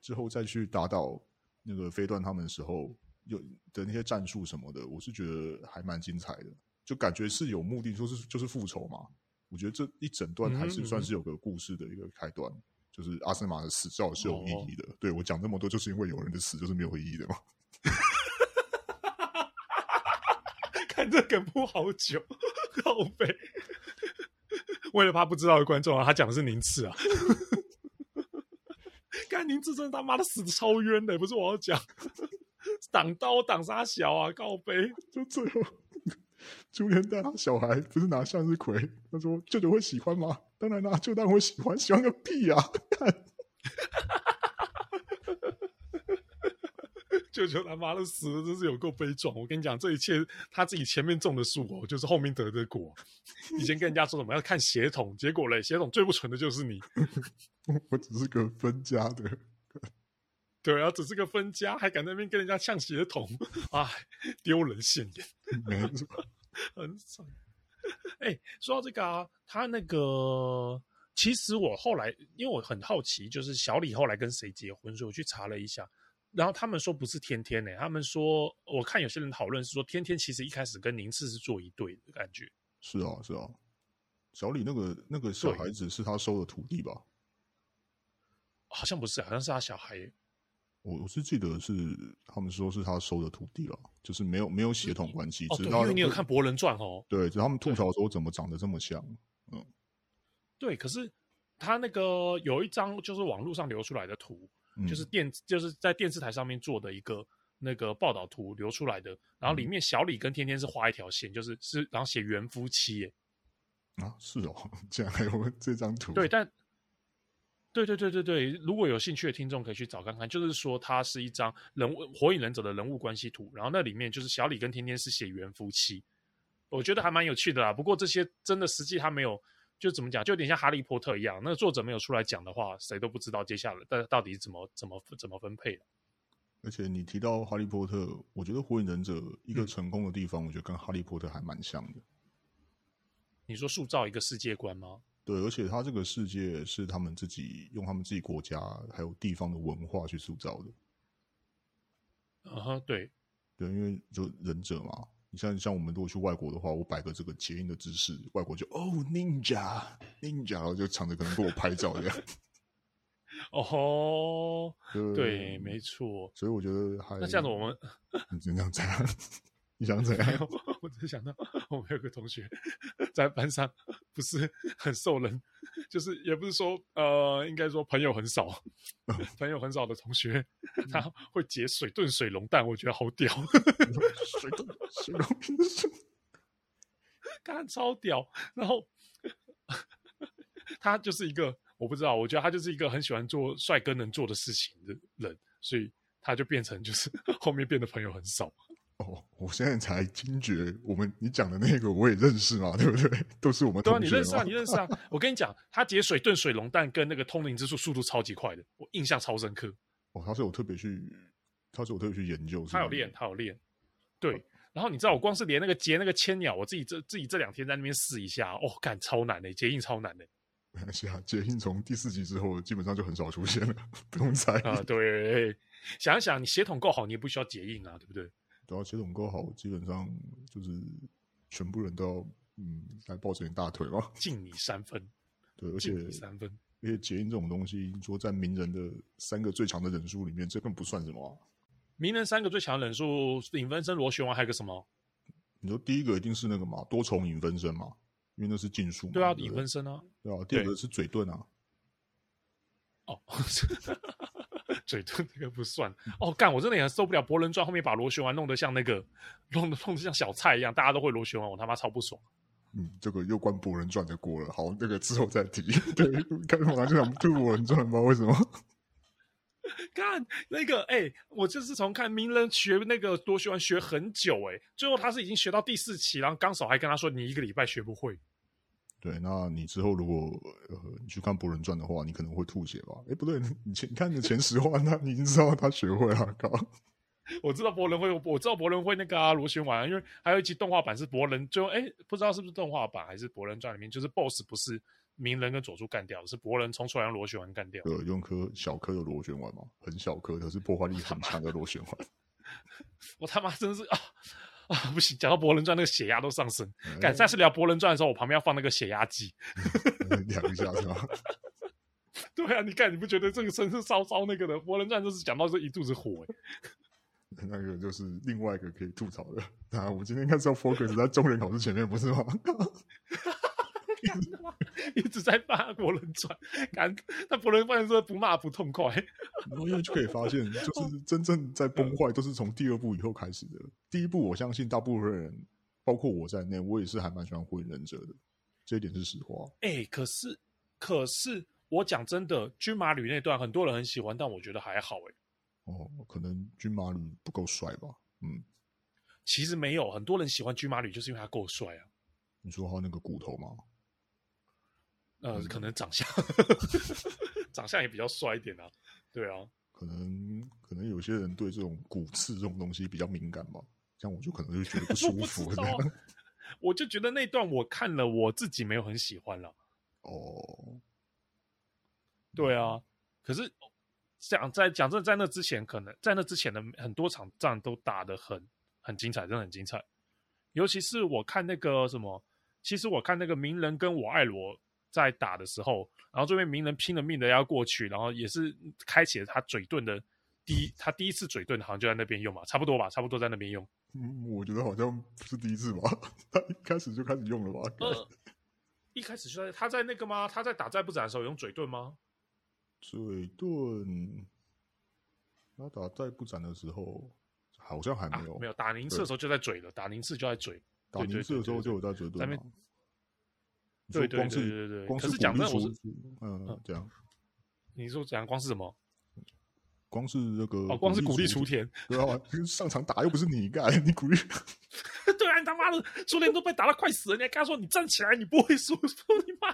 之后，再去打倒那个飞段他们的时候，有的那些战术什么的，我是觉得还蛮精彩的，就感觉是有目的，就是就是复仇嘛。我觉得这一整段还是算是有个故事的一个开端，嗯嗯就是阿斯玛的死照是有意义的。哦、对我讲这么多，就是因为有人的死就是没有意义的嘛。看这梗铺好久，好悲。为了怕不知道的观众啊，他讲的是宁次啊。干宁次真的他妈的死的超冤的，不是我要讲，挡刀挡杀小啊，告杯。就最后，朱莲带他小孩不是拿向日葵，他说舅舅会喜欢吗？当然啦，舅当然会喜欢，喜欢个屁啊！舅舅他妈的死了，真是有够悲壮。我跟你讲，这一切他自己前面种的树哦，就是后面得的果。以前跟人家说什么要看血统，结果嘞，血统最不纯的就是你。我只是个分家的，对啊，只是个分家，还敢在那边跟人家呛血统，哎，丢人现眼，没错，很惨。哎，说到这个啊，他那个，其实我后来因为我很好奇，就是小李后来跟谁结婚，所以我去查了一下。然后他们说不是天天呢、欸，他们说我看有些人讨论是说天天其实一开始跟宁次是做一对的感觉。是啊，是啊，小李那个那个小孩子是他收的徒弟吧？好像不是，好像是他小孩。我我是记得是他们说是他收的徒弟了，就是没有没有血统关系。哦，对，因为你有看《博人传》哦。对，就他们吐槽说怎么长得这么像？嗯，对，可是他那个有一张就是网络上流出来的图。就是电就是在电视台上面做的一个那个报道图流出来的，然后里面小李跟天天是画一条线，就是是然后写原夫妻耶啊，是哦，竟然还有这张图。对，但对对对对对，如果有兴趣的听众可以去找看看，就是说它是一张人物火影忍者的人物关系图，然后那里面就是小李跟天天是写原夫妻，我觉得还蛮有趣的啦。不过这些真的实际他没有。就怎么讲，就有点像哈利波特一样，那个作者没有出来讲的话，谁都不知道接下来但到底怎么怎么怎么分配的。而且你提到哈利波特，我觉得火影忍者一个成功的地方，嗯、我觉得跟哈利波特还蛮像的。你说塑造一个世界观吗？对，而且他这个世界是他们自己用他们自己国家还有地方的文化去塑造的。啊哈，对，对，因为就忍者嘛。你像像我们如果去外国的话，我摆个这个结印的姿势，外国就哦，ninja ninja，然后就抢着可能给我拍照这样。哦，吼，对，没错。所以我觉得还那这样子，我们你怎样怎样？你想怎样？我只是想到，我们有个同学在班上不是 很受人，就是也不是说呃，应该说朋友很少，朋友很少的同学，他会解水遁水龙蛋，我觉得好屌。水遁水龙蛋，干超屌。然后他就是一个，我不知道，我觉得他就是一个很喜欢做帅哥能做的事情的人，所以他就变成就是后面变得朋友很少。哦，我现在才惊觉，我们你讲的那个我也认识嘛，对不对？都是我们。对啊，你认识啊，你认识啊。我跟你讲，他解水遁水龙蛋跟那个通灵之术速度超级快的，我印象超深刻。哦，他是我特别去，他是我特别去研究，他有练，他有练。对，哦、然后你知道，我光是连那个结那个千鸟，我自己这自己这两天在那边试一下，哦，干超难的，结印超难的。没关系啊，结印从第四集之后基本上就很少出现了，不用猜啊。对，想一想，你血统够好，你也不需要结印啊，对不对？只要血统够好，基本上就是全部人都要嗯来抱着你大腿嘛，敬你三分。对，而且三分，而且结印这种东西，你说在名人的三个最强的忍术里面，这更不算什么啊。名人三个最强的忍术，影分身、螺旋丸，还有个什么？你说第一个一定是那个嘛，多重影分身嘛。因为那是禁术，对啊，影分身啊，对啊。第二个是嘴遁啊，哦，嘴遁 那个不算哦。干，我真的也受不了《博人传》后面把螺旋丸弄得像那个，弄得弄得像小菜一样，大家都会螺旋丸，我他妈超不爽。嗯，这个又关《博人传》的锅了。好，那个之后再提。对，开马上就想吐《博人传》，不知道为什么。看那个，哎、欸，我就是从看鸣人学那个螺旋丸学很久、欸，哎，最后他是已经学到第四期，然后纲手还跟他说：“你一个礼拜学不会。”对，那你之后如果呃你去看《博人传》的话，你可能会吐血吧？哎，不对，你前你看你的前十话，那你已经知道他学会了。靠，我知道博人会，我知道博人会那个啊螺旋丸，因为还有一集动画版是博人，就哎不知道是不是动画版还是《博人传》里面，就是 BOSS 不是鸣人跟佐助干掉，是博人冲出来用螺旋丸干掉。对，用颗小颗的螺旋丸嘛，很小颗，可是破坏力很强的螺旋丸。我他妈真是啊！啊，不行！讲到《博人传》，那个血压都上升。赶再次聊《博人传》的时候，我旁边要放那个血压计，量一下是吧？对啊，你看，你不觉得这个声是烧烧那个的？《博人传》就是讲到这一肚子火，那个就是另外一个可以吐槽的。啊，我们今天应该是要 focus 在中原考试前面，不是吗？一直在骂《国人传》，敢那《国人传》说不骂不痛快。然后因为就可以发现，就是真正在崩坏都是从第二部以后开始的。第一部，我相信大部分人，包括我在内，我也是还蛮喜欢《火影忍者》的，这一点是实话。哎、欸，可是，可是我讲真的，军马旅那段很多人很喜欢，但我觉得还好。哎，哦，可能军马旅不够帅吧？嗯，其实没有，很多人喜欢军马旅，就是因为他够帅啊。你说他那个骨头吗？呃，可能长相，长相也比较帅一点啊。对啊，可能可能有些人对这种骨刺这种东西比较敏感吧。像我就可能就觉得不舒 服。我，我就觉得那段我看了，我自己没有很喜欢了。哦，对啊。可是讲在讲真，在那之前，可能在那之前的很多场仗都打得很很精彩，真的很精彩。尤其是我看那个什么，其实我看那个鸣人跟我爱罗。在打的时候，然后这边鸣人拼了命的要过去，然后也是开启了他嘴遁的第一，他第一次嘴遁好像就在那边用嘛，差不多吧，差不多在那边用。嗯，我觉得好像不是第一次吧，他一开始就开始用了吧？呃，一开始就在他在那个吗？他在打再不斩的时候用嘴遁吗？嘴遁，他打再不斩的时候好像还没有，啊、没有打宁次的时候就在嘴了，打宁次就在嘴，打宁次的时候就有在嘴遁吗？对对对对对，光是可是讲真的，我是嗯这样。你说讲光是什么？光是那个哦，光是鼓励雏田，对啊，上场打又不是你干，你鼓励。对啊，你他妈的雏田都被打到快死了，你还跟他说你站起来，你不会输，说你妈！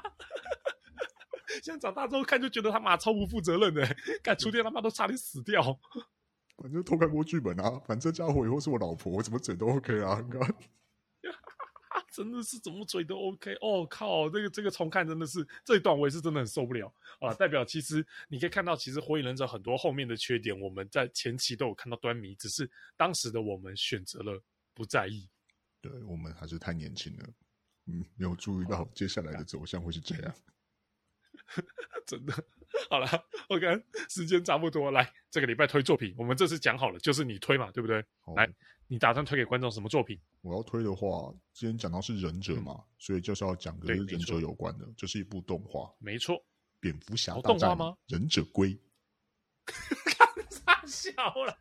现在长大之后看就觉得他妈超不负责任的，干雏田他妈都差点死掉。反正偷看过剧本啊，反正这家伙以后是我老婆，我怎么整都 OK 啊，真的是怎么嘴都 OK 哦，靠！这个这个重看真的是这一段我也是真的很受不了啊！代表其实你可以看到，其实火影忍者很多后面的缺点，我们在前期都有看到端倪，只是当时的我们选择了不在意。对，我们还是太年轻了，嗯，没有注意到接下来的走向会是这样。真的，好了，OK，时间差不多，来这个礼拜推作品，我们这次讲好了，就是你推嘛，对不对？来。你打算推给观众什么作品？我要推的话，今天讲到是忍者嘛，嗯、所以就是要讲跟忍者有关的，这是一部动画，没错，蝙蝠侠大战忍者龟。太笑了！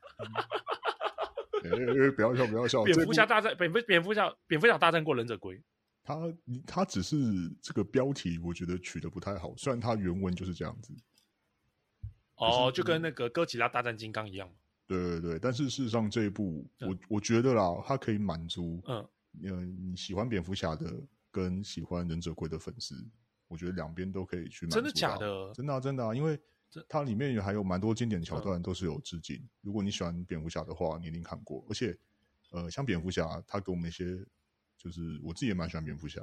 不要笑，不要笑！蝙蝠侠大战蝙蝠蝙蝠侠蝙蝠侠大战过忍者龟。他他只是这个标题，我觉得取得不太好。虽然他原文就是这样子。哦，就跟那个哥吉拉大战金刚一样。对对对，但是事实上这一部，嗯、我我觉得啦，它可以满足，嗯，你喜欢蝙蝠侠的跟喜欢忍者龟的粉丝，我觉得两边都可以去满足。真的假的？真的啊，真的啊，因为它里面也还有蛮多经典桥段都是有致敬。嗯、如果你喜欢蝙蝠侠的话，你一定看过。而且，呃，像蝙蝠侠，他给我们一些，就是我自己也蛮喜欢蝙蝠侠，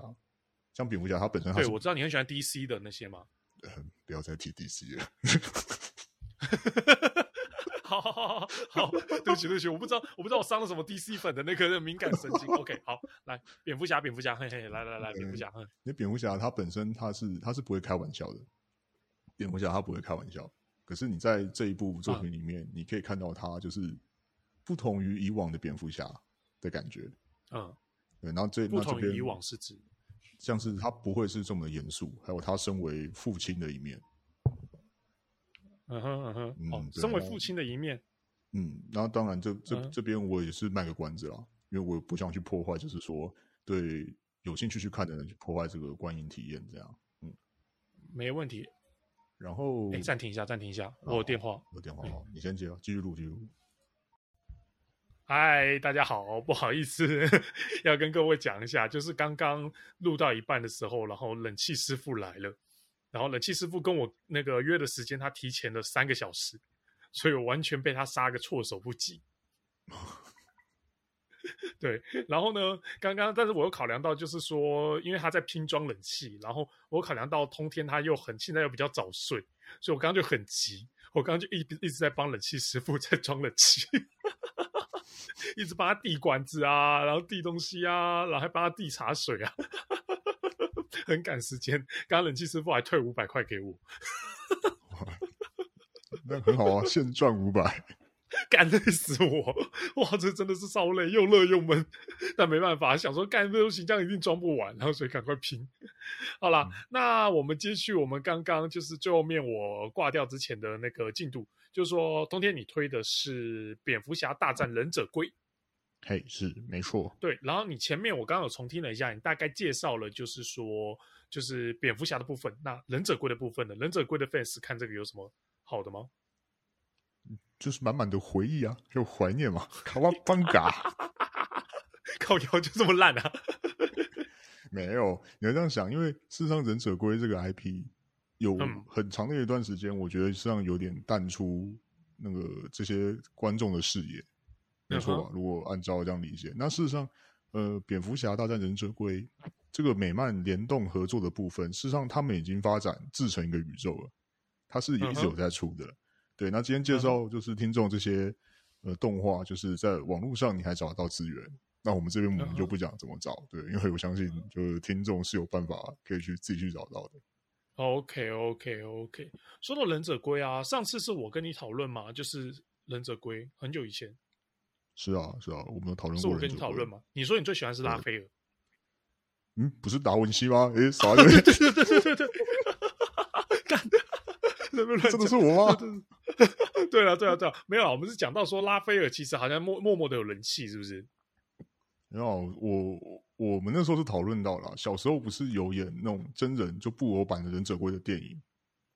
像蝙蝠侠，他本身他对我知道你很喜欢 DC 的那些嘛。呃，不要再提 DC 了。好好好好好，对不起对不起，我不知道我不知道我伤了什么 DC 粉的那个敏感神经。OK，好，来蝙蝠侠蝙蝠侠，嘿嘿，来来来蝙蝠侠，因为蝙蝠侠他本身他是他是不会开玩笑的，蝙蝠侠他不会开玩笑。可是你在这一部作品里面，啊、你可以看到他就是不同于以往的蝙蝠侠的感觉。嗯，对，然后这不同于以往是指像是他不会是这么严肃，还有他身为父亲的一面。嗯哼嗯哼，哦，身为父亲的一面，嗯，然后当然这这这边我也是卖个关子啦，因为我不想去破坏，就是说对有兴趣去看的人去破坏这个观影体验，这样，嗯，没问题。然后，哎，暂停一下，暂停一下，我有电话，有电话，好，你先接，继续录，继续录。嗨，大家好，不好意思，要跟各位讲一下，就是刚刚录到一半的时候，然后冷气师傅来了。然后冷气师傅跟我那个约的时间，他提前了三个小时，所以我完全被他杀个措手不及。对，然后呢，刚刚但是我又考量到，就是说，因为他在拼装冷气，然后我考量到通天他又很现在又比较早睡，所以我刚刚就很急，我刚刚就一一直在帮冷气师傅 在装冷气，一直帮他递管子啊，然后递东西啊，然后还帮他递茶水啊。很赶时间，刚刚冷气师傅还退五百块给我，那很好啊，现赚五百，干累死我！哇，这真的是超累，又热又闷，但没办法，想说干这东西这样一定装不完，然后所以赶快拼。好啦，嗯、那我们接续我们刚刚就是最后面我挂掉之前的那个进度，就是说冬天你推的是蝙蝠侠大战忍者龟。嘿是没错。对，然后你前面我刚刚有重听了一下，你大概介绍了，就是说，就是蝙蝠侠的部分，那忍者龟的部分呢？忍者龟的 fans 看这个有什么好的吗？就是满满的回忆啊，有怀念嘛。卡哇邦嘎，靠腰就这么烂啊？没有，你要这样想，因为事实上忍者龟这个 IP 有很长的一段时间，嗯、我觉得实际上有点淡出那个这些观众的视野。没错吧？如果按照这样理解，那事实上，呃，蝙蝠侠大战忍者龟这个美漫联动合作的部分，事实上他们已经发展制成一个宇宙了，它是一直有在出的。对，那今天介绍就是听众这些呃动画，就是在网络上你还找得到资源。那我们这边我们就不讲怎么找，对，因为我相信就是听众是有办法可以去自己去找到的。OK，OK，OK。说到忍者龟啊，上次是我跟你讨论嘛，就是忍者龟很久以前。是啊，是啊，我们有讨论过。是我跟你讨论吗？你说你最喜欢是拉斐尔。嗯，不是达文西吗？诶，啥？对对对对对对。干的，真的是我吗？对啊，对啊，对啊，没有啊。我们是讲到说拉斐尔其实好像默默默的有人气，是不是？没有，我我们那时候是讨论到了，小时候不是有演那种真人就布偶版的忍者龟的电影？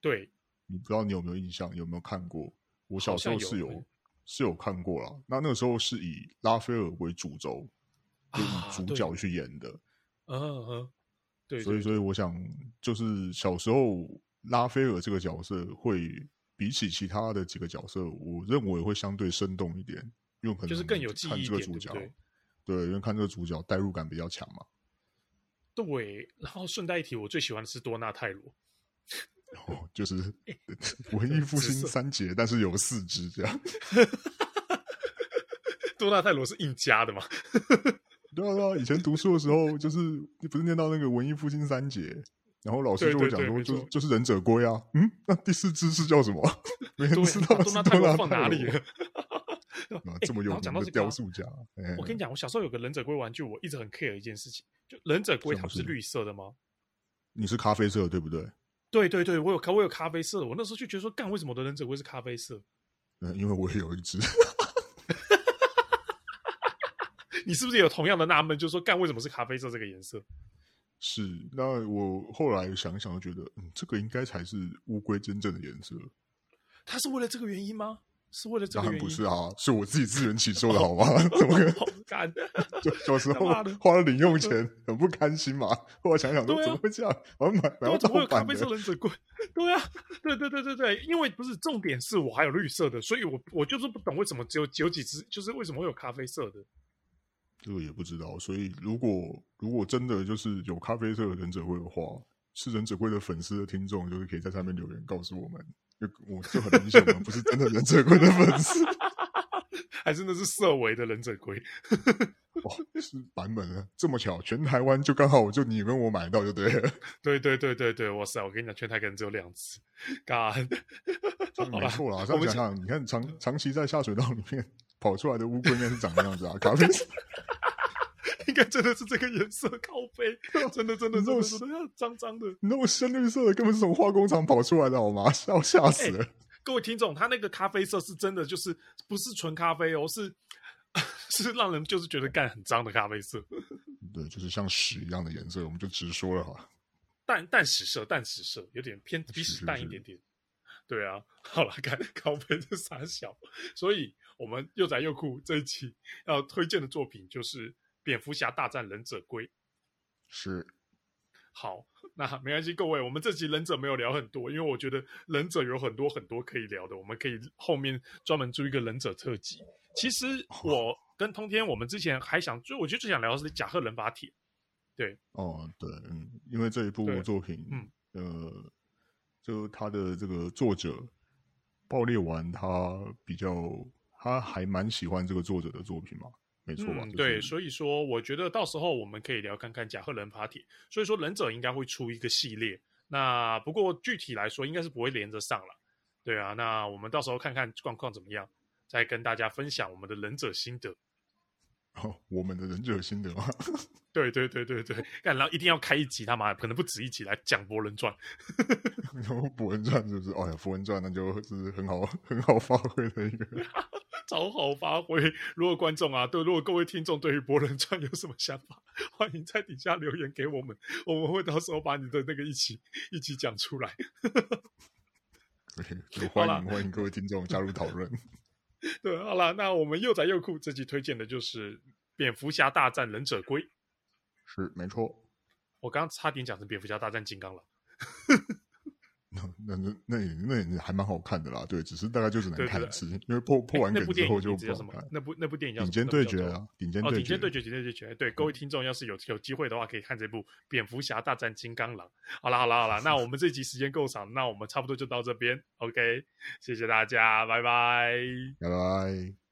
对，你不知道你有没有印象？有没有看过？我小时候是有。是有看过了，那那个时候是以拉斐尔为主轴，就以主角去演的，嗯嗯嗯，对，所以所以我想，就是小时候拉斐尔这个角色会比起其他的几个角色，我认为会相对生动一点，因为可能就是更有记忆点，主角对，对，因为看这个主角代入感比较强嘛。对，然后顺带一提，我最喜欢的是多纳泰罗。哦，就是 文艺复兴三杰，但是有四只这样。多纳泰罗是硬加的嘛？对啊，对啊，以前读书的时候，就是你不是念到那个文艺复兴三杰，然后老师就会讲说，就就是忍者龟啊。嗯，那第四只是叫什么？没人知道。多纳泰罗放哪里了？这么有名的雕塑家。我跟你讲，我小时候有个忍者龟玩具，我一直很 care 一件事情，就忍者龟它不是绿色的吗？你是咖啡色对不对？对对对，我有咖，我有咖啡色的。我那时候就觉得说，干，为什么我的忍者龟是咖啡色？嗯，因为我也有一只。你是不是也有同样的纳闷？就是说，干，为什么是咖啡色这个颜色？是，那我后来想一想，就觉得，嗯，这个应该才是乌龟真正的颜色。它是为了这个原因吗？是为了这个原因？当然不是啊，是我自己自圆其说的 好吗？怎么可能？干，就小时候花了零用钱，很不甘心嘛。后来想想说，怎么会这样？我买，买到盗版的。怎么会有咖啡色忍者龟？对啊，对对对对对，因为不是重点是我还有绿色的，所以我我就是不懂为什么只有只有几只，就是为什么会有咖啡色的？这个也不知道。所以如果如果真的就是有咖啡色的忍者龟的话，是忍者龟的粉丝的听众，就是可以在上面留言告诉我们。就我就很明显，我们不是真的忍者龟的粉丝，还真的是色违的忍者龟。哇，是版本啊，这么巧，全台湾就刚好，就你跟我买到就对了。对对对对对，哇塞！我跟你讲，全台可能只有两只，干，没错啦。这样想想，你看长长期在下水道里面跑出来的乌龟，应该是长那样子啊，咖啡色，应该真的是这个颜色，靠背，真的真的真的真的脏脏的，那种深绿色的，根本是从化工厂跑出来的，好吗？要吓死了、欸！各位听众，他那个咖啡色是真的，就是不是纯咖啡哦，是。是让人就是觉得干很脏的咖啡色，对，就是像屎一样的颜色，我们就直说了哈。淡淡屎色，淡屎色，有点偏比屎淡一点点。是是是对啊，好了，看咖啡的傻小，所以我们又宅又酷这一期要推荐的作品就是《蝙蝠侠大战忍者龟》。是，好，那没关系，各位，我们这集忍者没有聊很多，因为我觉得忍者有很多很多可以聊的，我们可以后面专门做一个忍者特辑。其实我跟通天，我们之前还想，就我觉得最想聊的是甲贺忍法帖。对，哦，对，嗯，因为这一部作品，嗯，呃，就他的这个作者爆裂丸，他比较，他还蛮喜欢这个作者的作品嘛，没错吧？嗯，对，所以说我觉得到时候我们可以聊看看甲贺忍法帖。所以说忍者应该会出一个系列，那不过具体来说应该是不会连着上了。对啊，那我们到时候看看状况怎么样。再跟大家分享我们的忍者心得。哦，我们的忍者心得吗？对对对对对，然后一定要开一集，他妈可能不止一集来讲《博人传》。然后《博人传》是不是？哦呀，《博人传》那就是很好很好发挥的一个，超好发挥。如果观众啊，对，如果各位听众对于《博人传》有什么想法，欢迎在底下留言给我们，我们会到时候把你的那个一起一起讲出来。对，欢迎欢迎各位听众加入讨论。对，好了，那我们又宅又酷，这集推荐的就是《蝙蝠侠大战忍者龟》。是，没错。我刚刚差点讲成《蝙蝠侠大战金刚》了。那那那也那也还蛮好看的啦，对，只是大概就只能看一次，因为破破完梗之后就不好看。那部那部电影叫《顶尖对决》啊，《顶尖对决》。顶尖对决，顶尖对决。对，各位听众要是有有机会的话，可以看这部《蝙蝠侠大战金刚狼》。好啦好啦好啦，那我们这集时间够长，那我们差不多就到这边。OK，谢谢大家，拜拜，拜拜。